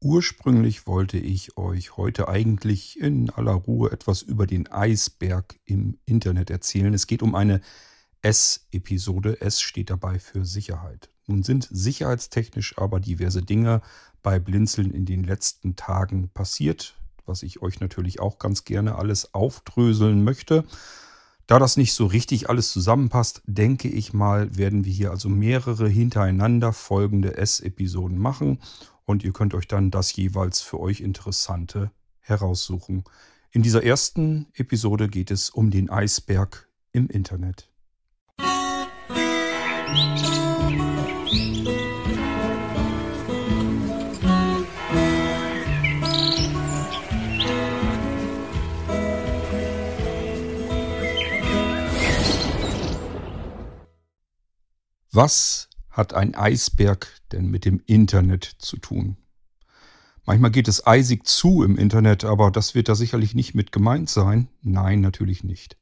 Ursprünglich wollte ich euch heute eigentlich in aller Ruhe etwas über den Eisberg im Internet erzählen. Es geht um eine S-Episode. S steht dabei für Sicherheit. Nun sind sicherheitstechnisch aber diverse Dinge bei Blinzeln in den letzten Tagen passiert, was ich euch natürlich auch ganz gerne alles aufdröseln möchte. Da das nicht so richtig alles zusammenpasst, denke ich mal, werden wir hier also mehrere hintereinander folgende S-Episoden machen und ihr könnt euch dann das jeweils für euch Interessante heraussuchen. In dieser ersten Episode geht es um den Eisberg im Internet. Was hat ein Eisberg denn mit dem Internet zu tun? Manchmal geht es eisig zu im Internet, aber das wird da sicherlich nicht mit gemeint sein. Nein, natürlich nicht.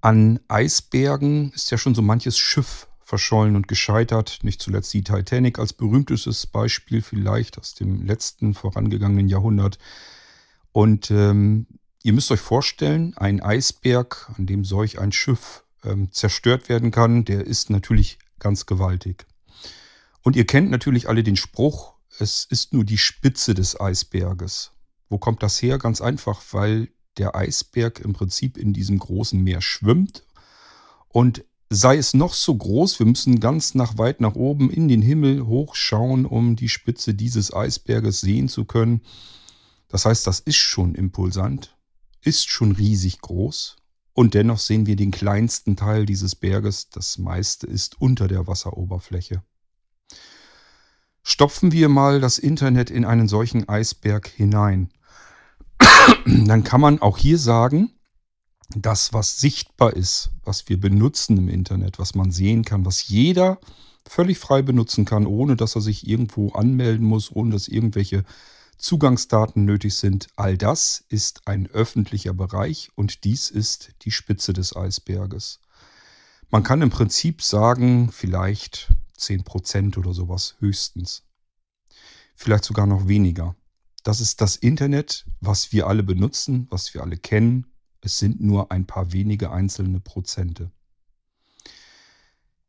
An Eisbergen ist ja schon so manches Schiff verschollen und gescheitert. Nicht zuletzt die Titanic als berühmtestes Beispiel vielleicht aus dem letzten vorangegangenen Jahrhundert. Und ähm, ihr müsst euch vorstellen, ein Eisberg, an dem solch ein Schiff ähm, zerstört werden kann, der ist natürlich ganz gewaltig. Und ihr kennt natürlich alle den Spruch, es ist nur die Spitze des Eisberges. Wo kommt das her? Ganz einfach, weil der Eisberg im Prinzip in diesem großen Meer schwimmt. Und sei es noch so groß, wir müssen ganz nach weit nach oben in den Himmel hochschauen, um die Spitze dieses Eisberges sehen zu können. Das heißt, das ist schon impulsant, ist schon riesig groß. Und dennoch sehen wir den kleinsten Teil dieses Berges, das meiste ist unter der Wasseroberfläche. Stopfen wir mal das Internet in einen solchen Eisberg hinein. Dann kann man auch hier sagen, das, was sichtbar ist, was wir benutzen im Internet, was man sehen kann, was jeder völlig frei benutzen kann, ohne dass er sich irgendwo anmelden muss, ohne dass irgendwelche Zugangsdaten nötig sind. All das ist ein öffentlicher Bereich und dies ist die Spitze des Eisberges. Man kann im Prinzip sagen, vielleicht 10% oder sowas höchstens. Vielleicht sogar noch weniger. Das ist das Internet, was wir alle benutzen, was wir alle kennen. Es sind nur ein paar wenige einzelne Prozente.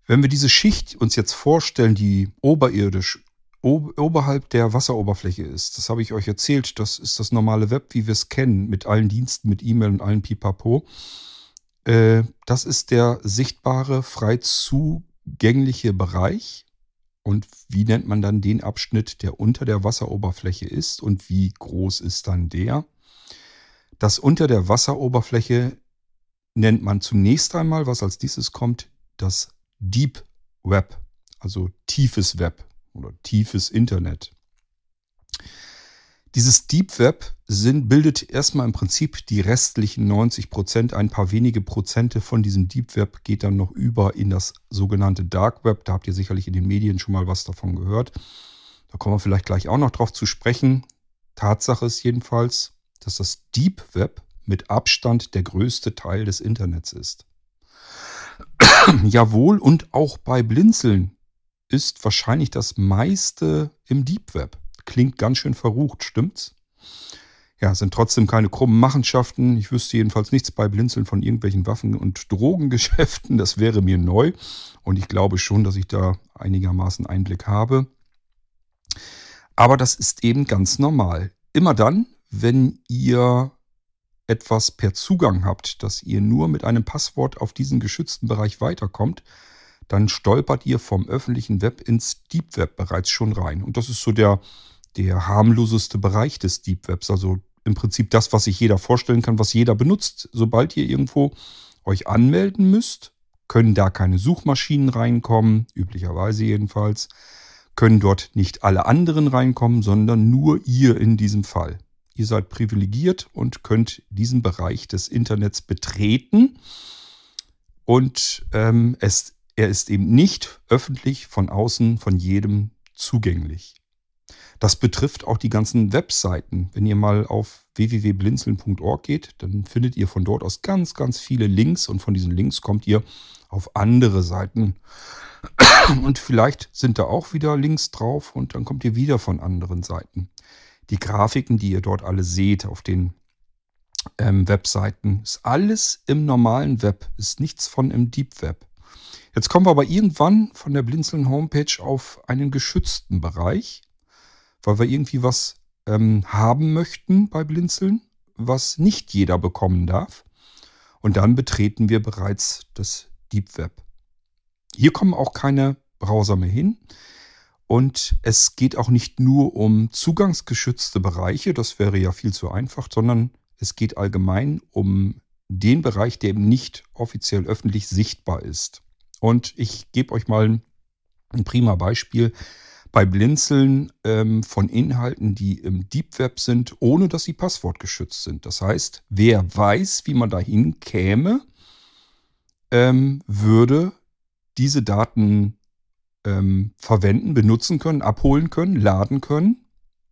Wenn wir diese Schicht uns jetzt vorstellen, die oberirdisch oberhalb der Wasseroberfläche ist. Das habe ich euch erzählt. Das ist das normale Web, wie wir es kennen, mit allen Diensten, mit E-Mail und allen Pipapo. Äh, das ist der sichtbare, frei zugängliche Bereich. Und wie nennt man dann den Abschnitt, der unter der Wasseroberfläche ist und wie groß ist dann der? Das unter der Wasseroberfläche nennt man zunächst einmal, was als dieses kommt, das Deep Web, also tiefes Web oder tiefes Internet. Dieses Deep Web sind, bildet erstmal im Prinzip die restlichen 90 Prozent. Ein paar wenige Prozente von diesem Deep Web geht dann noch über in das sogenannte Dark Web. Da habt ihr sicherlich in den Medien schon mal was davon gehört. Da kommen wir vielleicht gleich auch noch drauf zu sprechen. Tatsache ist jedenfalls, dass das Deep Web mit Abstand der größte Teil des Internets ist. Jawohl, und auch bei Blinzeln ist wahrscheinlich das meiste im Deep Web. Klingt ganz schön verrucht, stimmt's? Ja, sind trotzdem keine krummen Machenschaften. Ich wüsste jedenfalls nichts bei Blinzeln von irgendwelchen Waffen- und Drogengeschäften. Das wäre mir neu. Und ich glaube schon, dass ich da einigermaßen Einblick habe. Aber das ist eben ganz normal. Immer dann, wenn ihr etwas per Zugang habt, dass ihr nur mit einem Passwort auf diesen geschützten Bereich weiterkommt, dann stolpert ihr vom öffentlichen Web ins Deep Web bereits schon rein. Und das ist so der, der harmloseste Bereich des Deep Webs. Also im Prinzip das, was sich jeder vorstellen kann, was jeder benutzt. Sobald ihr irgendwo euch anmelden müsst, können da keine Suchmaschinen reinkommen, üblicherweise jedenfalls, können dort nicht alle anderen reinkommen, sondern nur ihr in diesem Fall. Ihr seid privilegiert und könnt diesen Bereich des Internets betreten. Und ähm, es er ist eben nicht öffentlich von außen von jedem zugänglich. Das betrifft auch die ganzen Webseiten. Wenn ihr mal auf www.blinzeln.org geht, dann findet ihr von dort aus ganz, ganz viele Links und von diesen Links kommt ihr auf andere Seiten. Und vielleicht sind da auch wieder Links drauf und dann kommt ihr wieder von anderen Seiten. Die Grafiken, die ihr dort alle seht auf den ähm, Webseiten, ist alles im normalen Web, ist nichts von im Deep Web. Jetzt kommen wir aber irgendwann von der Blinzeln Homepage auf einen geschützten Bereich, weil wir irgendwie was ähm, haben möchten bei Blinzeln, was nicht jeder bekommen darf. Und dann betreten wir bereits das Deep Web. Hier kommen auch keine Browser mehr hin. Und es geht auch nicht nur um zugangsgeschützte Bereiche, das wäre ja viel zu einfach, sondern es geht allgemein um den Bereich, der eben nicht offiziell öffentlich sichtbar ist. Und ich gebe euch mal ein prima Beispiel bei Blinzeln ähm, von Inhalten, die im Deep Web sind, ohne dass sie passwortgeschützt sind. Das heißt, wer weiß, wie man dahin käme, ähm, würde diese Daten ähm, verwenden, benutzen können, abholen können, laden können,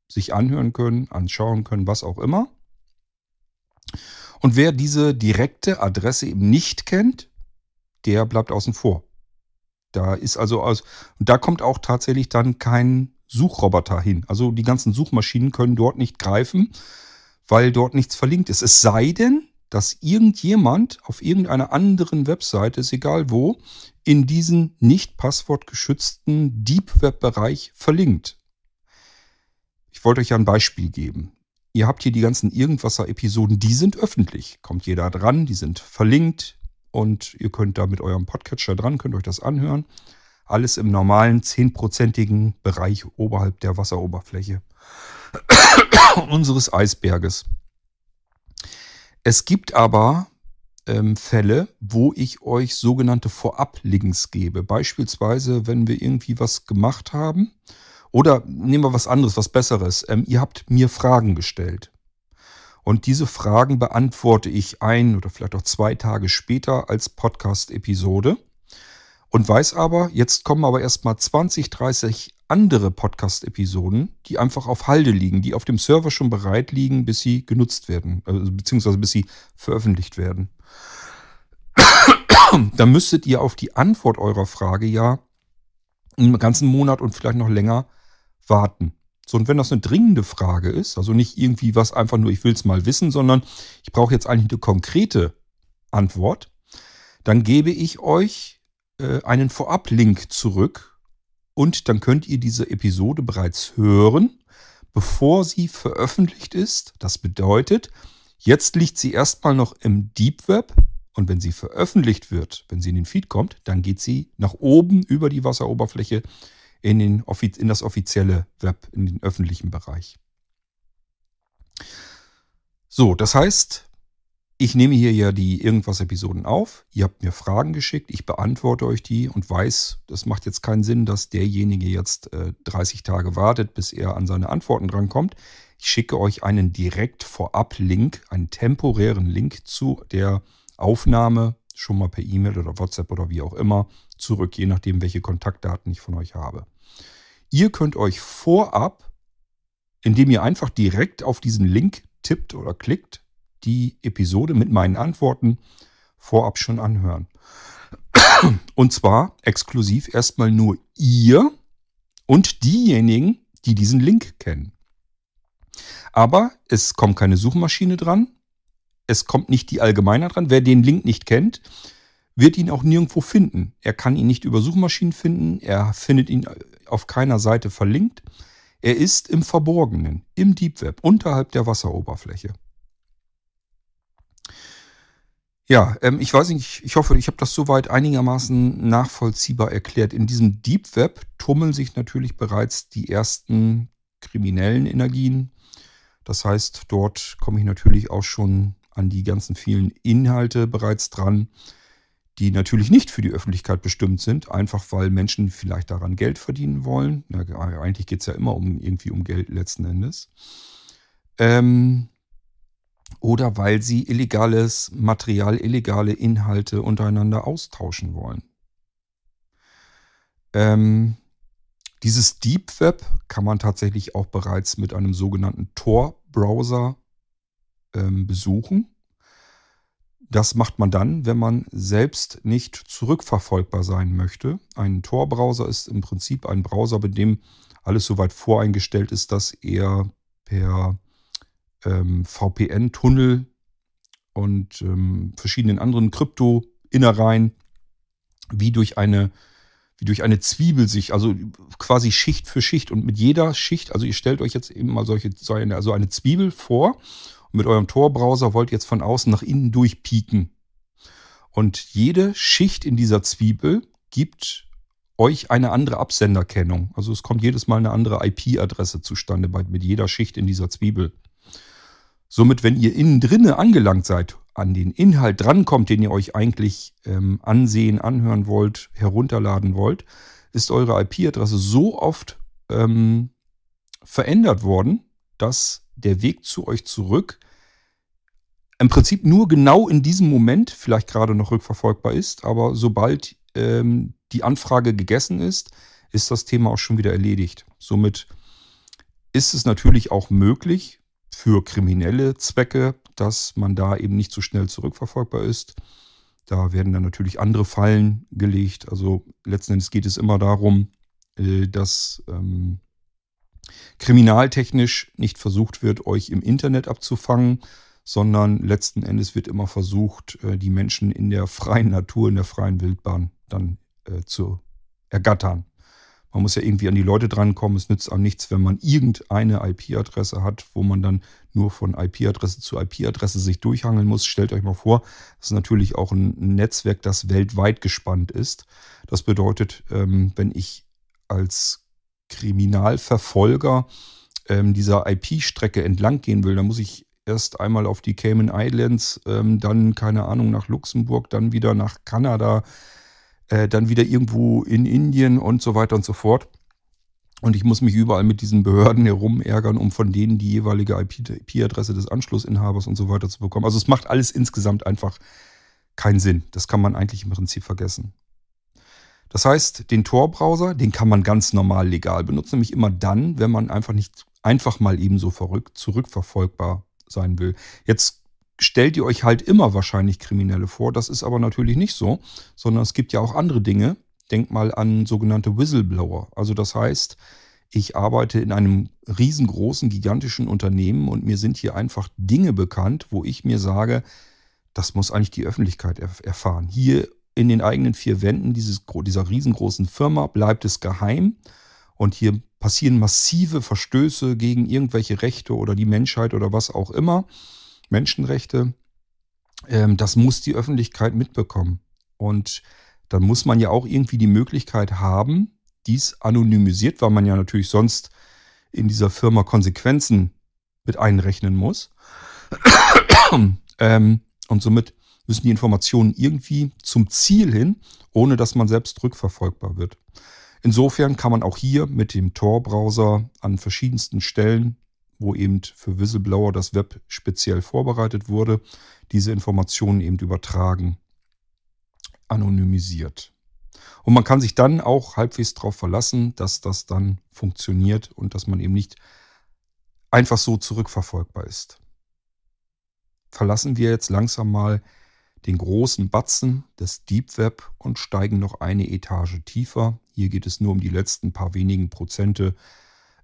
sich anhören können, anschauen können, was auch immer. Und wer diese direkte Adresse eben nicht kennt, der bleibt außen vor. Da ist also aus, und da kommt auch tatsächlich dann kein Suchroboter hin. Also die ganzen Suchmaschinen können dort nicht greifen, weil dort nichts verlinkt ist. Es sei denn, dass irgendjemand auf irgendeiner anderen Webseite, ist egal wo, in diesen nicht passwortgeschützten Deep Web Bereich verlinkt. Ich wollte euch ja ein Beispiel geben. Ihr habt hier die ganzen Irgendwasser-Episoden, die sind öffentlich. Kommt jeder dran, die sind verlinkt und ihr könnt da mit eurem Podcatcher dran, könnt euch das anhören. Alles im normalen 10%igen Bereich oberhalb der Wasseroberfläche unseres Eisberges. Es gibt aber ähm, Fälle, wo ich euch sogenannte Vorab-Links gebe. Beispielsweise, wenn wir irgendwie was gemacht haben. Oder nehmen wir was anderes, was Besseres. Ähm, ihr habt mir Fragen gestellt. Und diese Fragen beantworte ich ein oder vielleicht auch zwei Tage später als Podcast-Episode. Und weiß aber, jetzt kommen aber erstmal 20, 30 andere Podcast-Episoden, die einfach auf Halde liegen, die auf dem Server schon bereit liegen, bis sie genutzt werden, also beziehungsweise bis sie veröffentlicht werden. da müsstet ihr auf die Antwort eurer Frage ja einen ganzen Monat und vielleicht noch länger warten. So, und wenn das eine dringende Frage ist, also nicht irgendwie was einfach nur, ich will es mal wissen, sondern ich brauche jetzt eigentlich eine konkrete Antwort, dann gebe ich euch äh, einen Vorab-Link zurück und dann könnt ihr diese Episode bereits hören, bevor sie veröffentlicht ist. Das bedeutet, jetzt liegt sie erstmal noch im Deep Web und wenn sie veröffentlicht wird, wenn sie in den Feed kommt, dann geht sie nach oben über die Wasseroberfläche in, den, in das offizielle Web, in den öffentlichen Bereich. So, das heißt, ich nehme hier ja die Irgendwas-Episoden auf. Ihr habt mir Fragen geschickt, ich beantworte euch die und weiß, das macht jetzt keinen Sinn, dass derjenige jetzt äh, 30 Tage wartet, bis er an seine Antworten drankommt. Ich schicke euch einen direkt Vorab-Link, einen temporären Link zu der Aufnahme, schon mal per E-Mail oder WhatsApp oder wie auch immer, zurück, je nachdem, welche Kontaktdaten ich von euch habe. Ihr könnt euch vorab, indem ihr einfach direkt auf diesen Link tippt oder klickt, die Episode mit meinen Antworten vorab schon anhören. Und zwar exklusiv erstmal nur ihr und diejenigen, die diesen Link kennen. Aber es kommt keine Suchmaschine dran. Es kommt nicht die Allgemeiner dran. Wer den Link nicht kennt, wird ihn auch nirgendwo finden. Er kann ihn nicht über Suchmaschinen finden. Er findet ihn auf keiner Seite verlinkt. Er ist im Verborgenen, im Deep Web, unterhalb der Wasseroberfläche. Ja, ähm, ich weiß nicht, ich hoffe, ich habe das soweit einigermaßen nachvollziehbar erklärt. In diesem Deep Web tummeln sich natürlich bereits die ersten kriminellen Energien. Das heißt, dort komme ich natürlich auch schon an die ganzen vielen Inhalte bereits dran, die natürlich nicht für die Öffentlichkeit bestimmt sind, einfach weil Menschen vielleicht daran Geld verdienen wollen. Ja, eigentlich geht es ja immer um irgendwie um Geld letzten Endes. Ähm, oder weil sie illegales Material, illegale Inhalte untereinander austauschen wollen. Ähm, dieses Deep Web kann man tatsächlich auch bereits mit einem sogenannten Tor-Browser ähm, besuchen. Das macht man dann, wenn man selbst nicht zurückverfolgbar sein möchte. Ein Tor-Browser ist im Prinzip ein Browser, bei dem alles soweit voreingestellt ist, dass er per ähm, VPN-Tunnel und ähm, verschiedenen anderen Krypto-Innereien wie durch eine wie durch eine Zwiebel sich, also quasi Schicht für Schicht. Und mit jeder Schicht, also ihr stellt euch jetzt eben mal solche, also eine Zwiebel vor und mit eurem Tor-Browser wollt ihr jetzt von außen nach innen durchpieken. Und jede Schicht in dieser Zwiebel gibt euch eine andere Absenderkennung. Also es kommt jedes Mal eine andere IP-Adresse zustande bei, mit jeder Schicht in dieser Zwiebel. Somit, wenn ihr innen drinne angelangt seid, an den Inhalt drankommt, den ihr euch eigentlich ähm, ansehen, anhören wollt, herunterladen wollt, ist eure IP-Adresse so oft ähm, verändert worden, dass der Weg zu euch zurück im Prinzip nur genau in diesem Moment vielleicht gerade noch rückverfolgbar ist, aber sobald ähm, die Anfrage gegessen ist, ist das Thema auch schon wieder erledigt. Somit ist es natürlich auch möglich, für kriminelle Zwecke, dass man da eben nicht so schnell zurückverfolgbar ist. Da werden dann natürlich andere Fallen gelegt. Also letzten Endes geht es immer darum, äh, dass ähm, kriminaltechnisch nicht versucht wird, euch im Internet abzufangen, sondern letzten Endes wird immer versucht, äh, die Menschen in der freien Natur, in der freien Wildbahn dann äh, zu ergattern. Man muss ja irgendwie an die Leute drankommen. Es nützt auch nichts, wenn man irgendeine IP-Adresse hat, wo man dann nur von IP-Adresse zu IP-Adresse sich durchhangeln muss. Stellt euch mal vor, das ist natürlich auch ein Netzwerk, das weltweit gespannt ist. Das bedeutet, ähm, wenn ich als Kriminalverfolger ähm, dieser IP-Strecke entlang gehen will, dann muss ich erst einmal auf die Cayman Islands, ähm, dann keine Ahnung nach Luxemburg, dann wieder nach Kanada, äh, dann wieder irgendwo in Indien und so weiter und so fort. Und ich muss mich überall mit diesen Behörden herumärgern, um von denen die jeweilige IP-Adresse des Anschlussinhabers und so weiter zu bekommen. Also es macht alles insgesamt einfach keinen Sinn. Das kann man eigentlich im Prinzip vergessen. Das heißt, den Tor-Browser, den kann man ganz normal legal benutzen, nämlich immer dann, wenn man einfach nicht einfach mal ebenso verrückt zurückverfolgbar sein will. Jetzt stellt ihr euch halt immer wahrscheinlich Kriminelle vor. Das ist aber natürlich nicht so, sondern es gibt ja auch andere Dinge. Denkt mal an sogenannte Whistleblower. Also das heißt, ich arbeite in einem riesengroßen, gigantischen Unternehmen und mir sind hier einfach Dinge bekannt, wo ich mir sage, das muss eigentlich die Öffentlichkeit erfahren. Hier in den eigenen vier Wänden dieses, dieser riesengroßen Firma bleibt es geheim und hier passieren massive Verstöße gegen irgendwelche Rechte oder die Menschheit oder was auch immer. Menschenrechte, ähm, das muss die Öffentlichkeit mitbekommen. Und dann muss man ja auch irgendwie die Möglichkeit haben, dies anonymisiert, weil man ja natürlich sonst in dieser Firma Konsequenzen mit einrechnen muss. ähm, und somit müssen die Informationen irgendwie zum Ziel hin, ohne dass man selbst rückverfolgbar wird. Insofern kann man auch hier mit dem Tor-Browser an verschiedensten Stellen wo eben für Whistleblower das Web speziell vorbereitet wurde, diese Informationen eben übertragen, anonymisiert. Und man kann sich dann auch halbwegs darauf verlassen, dass das dann funktioniert und dass man eben nicht einfach so zurückverfolgbar ist. Verlassen wir jetzt langsam mal den großen Batzen des Deep Web und steigen noch eine Etage tiefer. Hier geht es nur um die letzten paar wenigen Prozente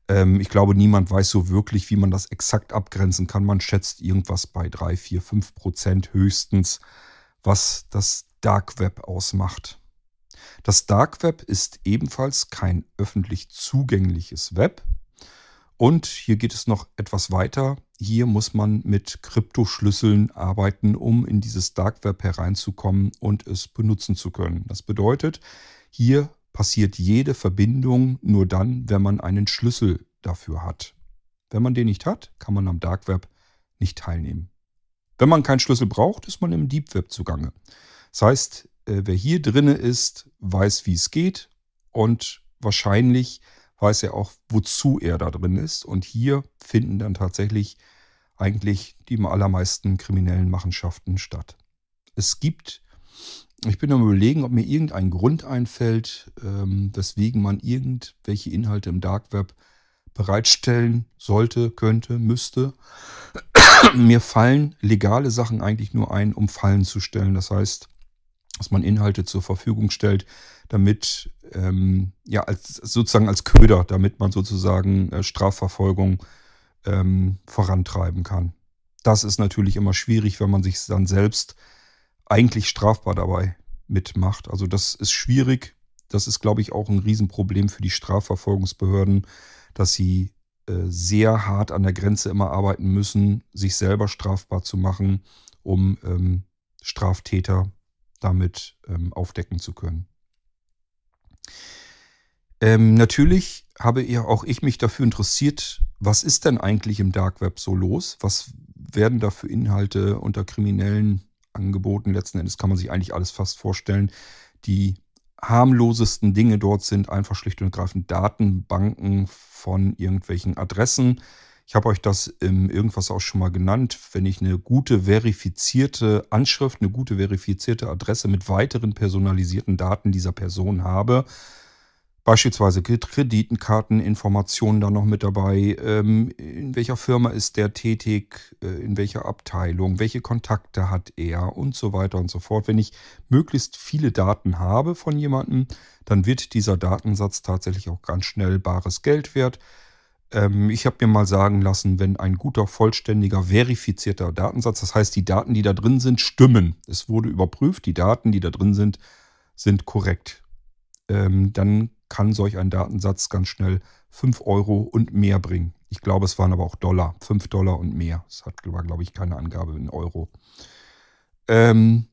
ähm, ich glaube, niemand weiß so wirklich, wie man das exakt abgrenzen kann. Man schätzt irgendwas bei 3, 4, 5 Prozent höchstens, was das Dark Web ausmacht. Das Dark Web ist ebenfalls kein öffentlich zugängliches Web. Und hier geht es noch etwas weiter. Hier muss man mit Kryptoschlüsseln arbeiten, um in dieses Dark Web hereinzukommen und es benutzen zu können. Das bedeutet, hier passiert jede Verbindung nur dann, wenn man einen Schlüssel dafür hat. Wenn man den nicht hat, kann man am Dark Web nicht teilnehmen. Wenn man keinen Schlüssel braucht, ist man im Deep Web zugange. Das heißt, äh, wer hier drinne ist, weiß, wie es geht und wahrscheinlich weiß er auch, wozu er da drin ist. Und hier finden dann tatsächlich eigentlich die allermeisten kriminellen Machenschaften statt. Es gibt ich bin am überlegen, ob mir irgendein Grund einfällt, ähm, weswegen man irgendwelche Inhalte im Dark Web bereitstellen sollte, könnte, müsste. Mir fallen legale Sachen eigentlich nur ein, um Fallen zu stellen. Das heißt, dass man Inhalte zur Verfügung stellt, damit, ähm, ja, als, sozusagen als Köder, damit man sozusagen äh, Strafverfolgung ähm, vorantreiben kann. Das ist natürlich immer schwierig, wenn man sich dann selbst eigentlich strafbar dabei mitmacht. Also das ist schwierig. Das ist, glaube ich, auch ein Riesenproblem für die Strafverfolgungsbehörden, dass sie äh, sehr hart an der Grenze immer arbeiten müssen, sich selber strafbar zu machen, um ähm, Straftäter damit ähm, aufdecken zu können. Ähm, natürlich habe ja auch ich mich dafür interessiert, was ist denn eigentlich im Dark Web so los? Was werden da für Inhalte unter Kriminellen angeboten? Letzten Endes kann man sich eigentlich alles fast vorstellen. Die harmlosesten Dinge dort sind einfach schlicht und ergreifend Datenbanken von irgendwelchen Adressen. Ich habe euch das im irgendwas auch schon mal genannt. Wenn ich eine gute verifizierte Anschrift, eine gute verifizierte Adresse mit weiteren personalisierten Daten dieser Person habe, Beispielsweise Kreditenkarteninformationen da noch mit dabei. Ähm, in welcher Firma ist der tätig? Äh, in welcher Abteilung? Welche Kontakte hat er? Und so weiter und so fort. Wenn ich möglichst viele Daten habe von jemandem, dann wird dieser Datensatz tatsächlich auch ganz schnell bares Geld wert. Ähm, ich habe mir mal sagen lassen, wenn ein guter, vollständiger, verifizierter Datensatz, das heißt, die Daten, die da drin sind, stimmen. Es wurde überprüft, die Daten, die da drin sind, sind korrekt. Ähm, dann kann solch ein Datensatz ganz schnell 5 Euro und mehr bringen. Ich glaube, es waren aber auch Dollar, 5 Dollar und mehr. Es hat, glaube ich, keine Angabe in Euro. Ähm,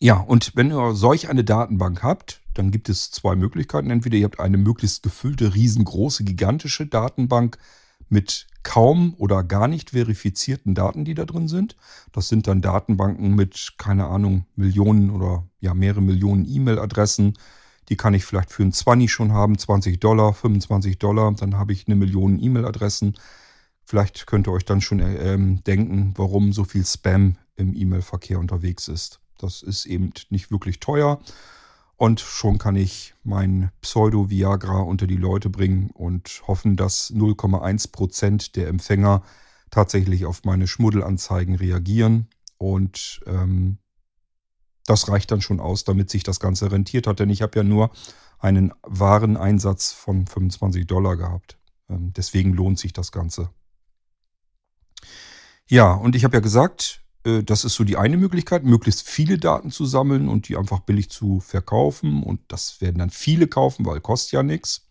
ja, und wenn ihr solch eine Datenbank habt, dann gibt es zwei Möglichkeiten. Entweder ihr habt eine möglichst gefüllte, riesengroße, gigantische Datenbank mit kaum oder gar nicht verifizierten Daten, die da drin sind. Das sind dann Datenbanken mit, keine Ahnung, Millionen oder ja, mehrere Millionen E-Mail-Adressen, die kann ich vielleicht für ein 20 schon haben, 20 Dollar, 25 Dollar. Dann habe ich eine Million E-Mail-Adressen. Vielleicht könnt ihr euch dann schon ähm, denken, warum so viel Spam im E-Mail-Verkehr unterwegs ist. Das ist eben nicht wirklich teuer. Und schon kann ich mein Pseudo-Viagra unter die Leute bringen und hoffen, dass 0,1% der Empfänger tatsächlich auf meine Schmuddelanzeigen reagieren. Und ähm, das reicht dann schon aus, damit sich das Ganze rentiert hat. Denn ich habe ja nur einen wahren Einsatz von 25 Dollar gehabt. Ähm, deswegen lohnt sich das Ganze. Ja, und ich habe ja gesagt, äh, das ist so die eine Möglichkeit, möglichst viele Daten zu sammeln und die einfach billig zu verkaufen. Und das werden dann viele kaufen, weil kostet ja nichts.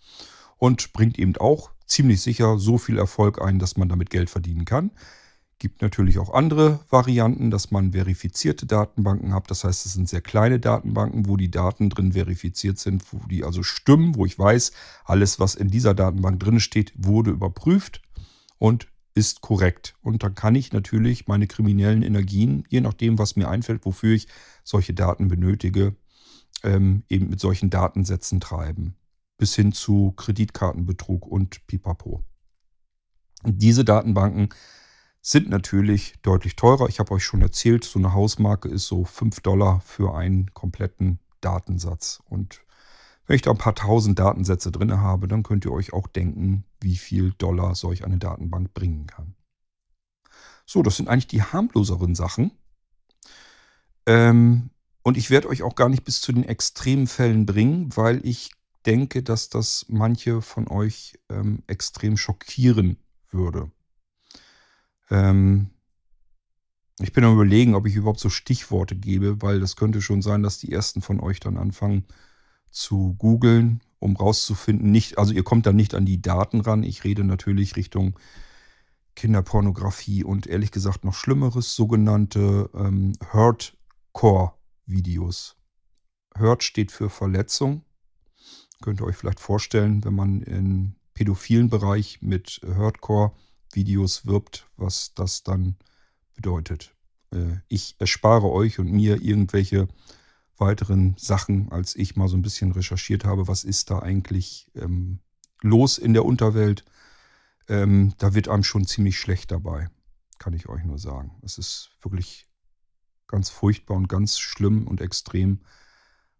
Und bringt eben auch ziemlich sicher so viel Erfolg ein, dass man damit Geld verdienen kann. Gibt natürlich auch andere Varianten, dass man verifizierte Datenbanken hat. Das heißt, es sind sehr kleine Datenbanken, wo die Daten drin verifiziert sind, wo die also stimmen, wo ich weiß, alles, was in dieser Datenbank drin steht, wurde überprüft und ist korrekt. Und dann kann ich natürlich meine kriminellen Energien, je nachdem, was mir einfällt, wofür ich solche Daten benötige, ähm, eben mit solchen Datensätzen treiben. Bis hin zu Kreditkartenbetrug und Pipapo. Diese Datenbanken sind natürlich deutlich teurer. Ich habe euch schon erzählt, so eine Hausmarke ist so 5 Dollar für einen kompletten Datensatz. Und wenn ich da ein paar tausend Datensätze drin habe, dann könnt ihr euch auch denken, wie viel Dollar solch eine Datenbank bringen kann. So, das sind eigentlich die harmloseren Sachen. Ähm, und ich werde euch auch gar nicht bis zu den extremen Fällen bringen, weil ich denke, dass das manche von euch ähm, extrem schockieren würde. Ähm, ich bin am überlegen, ob ich überhaupt so Stichworte gebe, weil das könnte schon sein, dass die ersten von euch dann anfangen zu googeln, um rauszufinden, nicht, also ihr kommt dann nicht an die Daten ran. Ich rede natürlich Richtung Kinderpornografie und ehrlich gesagt noch Schlimmeres, sogenannte ähm, Hurtcore-Videos. Hurt steht für Verletzung. Könnt ihr euch vielleicht vorstellen, wenn man im pädophilen Bereich mit Hurtcore Videos wirbt, was das dann bedeutet. Äh, ich erspare euch und mir irgendwelche weiteren Sachen, als ich mal so ein bisschen recherchiert habe, was ist da eigentlich ähm, los in der Unterwelt. Ähm, da wird einem schon ziemlich schlecht dabei, kann ich euch nur sagen. Es ist wirklich ganz furchtbar und ganz schlimm und extrem,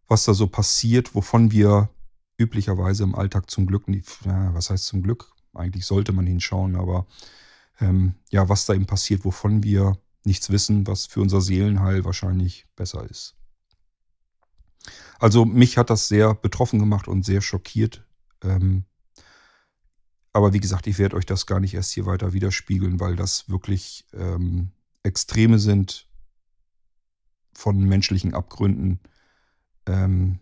was da so passiert, wovon wir üblicherweise im Alltag zum Glück, nicht, ja, was heißt zum Glück, eigentlich sollte man hinschauen, aber ähm, ja, was da eben passiert, wovon wir nichts wissen, was für unser Seelenheil wahrscheinlich besser ist. Also mich hat das sehr betroffen gemacht und sehr schockiert. Ähm, aber wie gesagt, ich werde euch das gar nicht erst hier weiter widerspiegeln, weil das wirklich ähm, Extreme sind von menschlichen Abgründen. Ähm,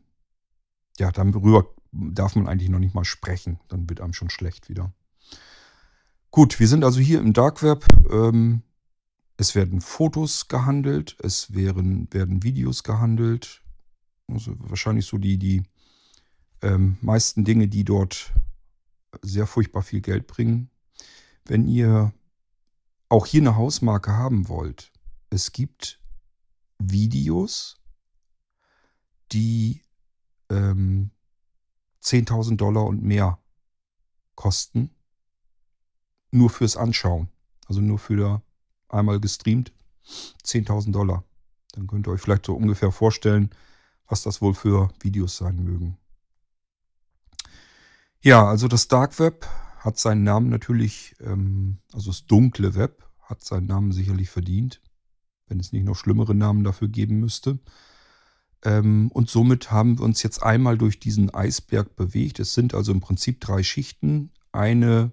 ja, darüber darf man eigentlich noch nicht mal sprechen. Dann wird einem schon schlecht wieder. Gut, wir sind also hier im Dark Web. Ähm, es werden Fotos gehandelt, es werden, werden Videos gehandelt. Also wahrscheinlich so die, die ähm, meisten Dinge, die dort sehr furchtbar viel Geld bringen. Wenn ihr auch hier eine Hausmarke haben wollt, es gibt Videos, die ähm, 10.000 Dollar und mehr kosten, nur fürs Anschauen. Also nur für einmal gestreamt 10.000 Dollar. Dann könnt ihr euch vielleicht so ungefähr vorstellen, was das wohl für Videos sein mögen. Ja, also das Dark Web hat seinen Namen natürlich, ähm, also das dunkle Web hat seinen Namen sicherlich verdient, wenn es nicht noch schlimmere Namen dafür geben müsste. Ähm, und somit haben wir uns jetzt einmal durch diesen Eisberg bewegt. Es sind also im Prinzip drei Schichten. Eine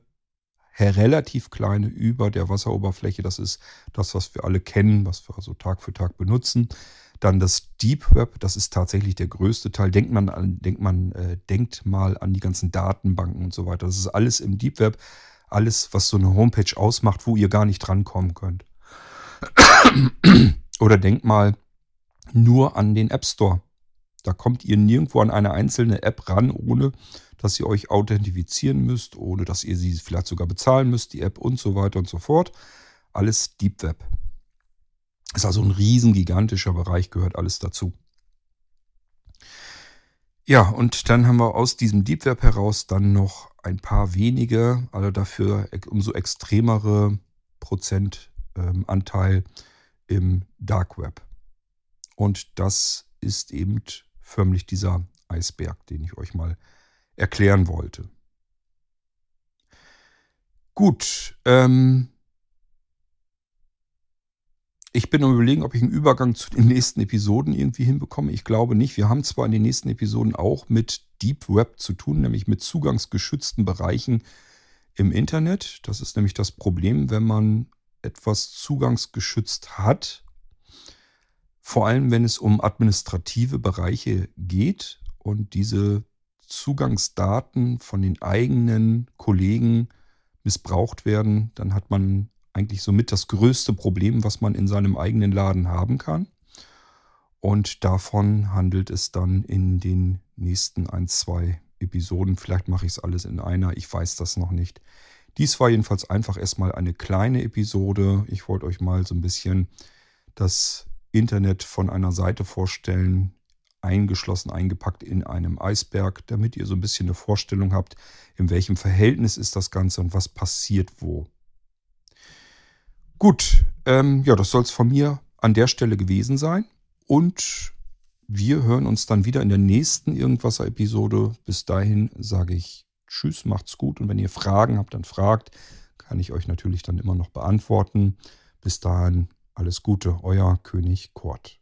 relativ kleine über der Wasseroberfläche, das ist das, was wir alle kennen, was wir also Tag für Tag benutzen. Dann das Deep Web, das ist tatsächlich der größte Teil. Denkt man, an, denkt man, äh, denkt mal an die ganzen Datenbanken und so weiter. Das ist alles im Deep Web, alles, was so eine Homepage ausmacht, wo ihr gar nicht drankommen könnt. Oder denkt mal nur an den App Store. Da kommt ihr nirgendwo an eine einzelne App ran, ohne dass ihr euch authentifizieren müsst, ohne dass ihr sie vielleicht sogar bezahlen müsst, die App und so weiter und so fort. Alles Deep Web. Ist also ein riesen gigantischer Bereich, gehört alles dazu. Ja, und dann haben wir aus diesem Deep Web heraus dann noch ein paar wenige, also dafür umso extremere Prozentanteil ähm, im Dark Web. Und das ist eben förmlich dieser Eisberg, den ich euch mal erklären wollte. Gut, ähm, ich bin am überlegen, ob ich einen Übergang zu den nächsten Episoden irgendwie hinbekomme. Ich glaube nicht. Wir haben zwar in den nächsten Episoden auch mit Deep Web zu tun, nämlich mit zugangsgeschützten Bereichen im Internet. Das ist nämlich das Problem, wenn man etwas zugangsgeschützt hat. Vor allem, wenn es um administrative Bereiche geht und diese Zugangsdaten von den eigenen Kollegen missbraucht werden, dann hat man eigentlich somit das größte Problem, was man in seinem eigenen Laden haben kann. Und davon handelt es dann in den nächsten ein, zwei Episoden. Vielleicht mache ich es alles in einer, ich weiß das noch nicht. Dies war jedenfalls einfach erstmal eine kleine Episode. Ich wollte euch mal so ein bisschen das Internet von einer Seite vorstellen, eingeschlossen, eingepackt in einem Eisberg, damit ihr so ein bisschen eine Vorstellung habt, in welchem Verhältnis ist das Ganze und was passiert wo. Gut, ähm, ja, das soll es von mir an der Stelle gewesen sein. Und wir hören uns dann wieder in der nächsten Irgendwasser-Episode. Bis dahin sage ich Tschüss, macht's gut. Und wenn ihr Fragen habt, dann fragt. Kann ich euch natürlich dann immer noch beantworten. Bis dahin alles Gute, euer König Kurt.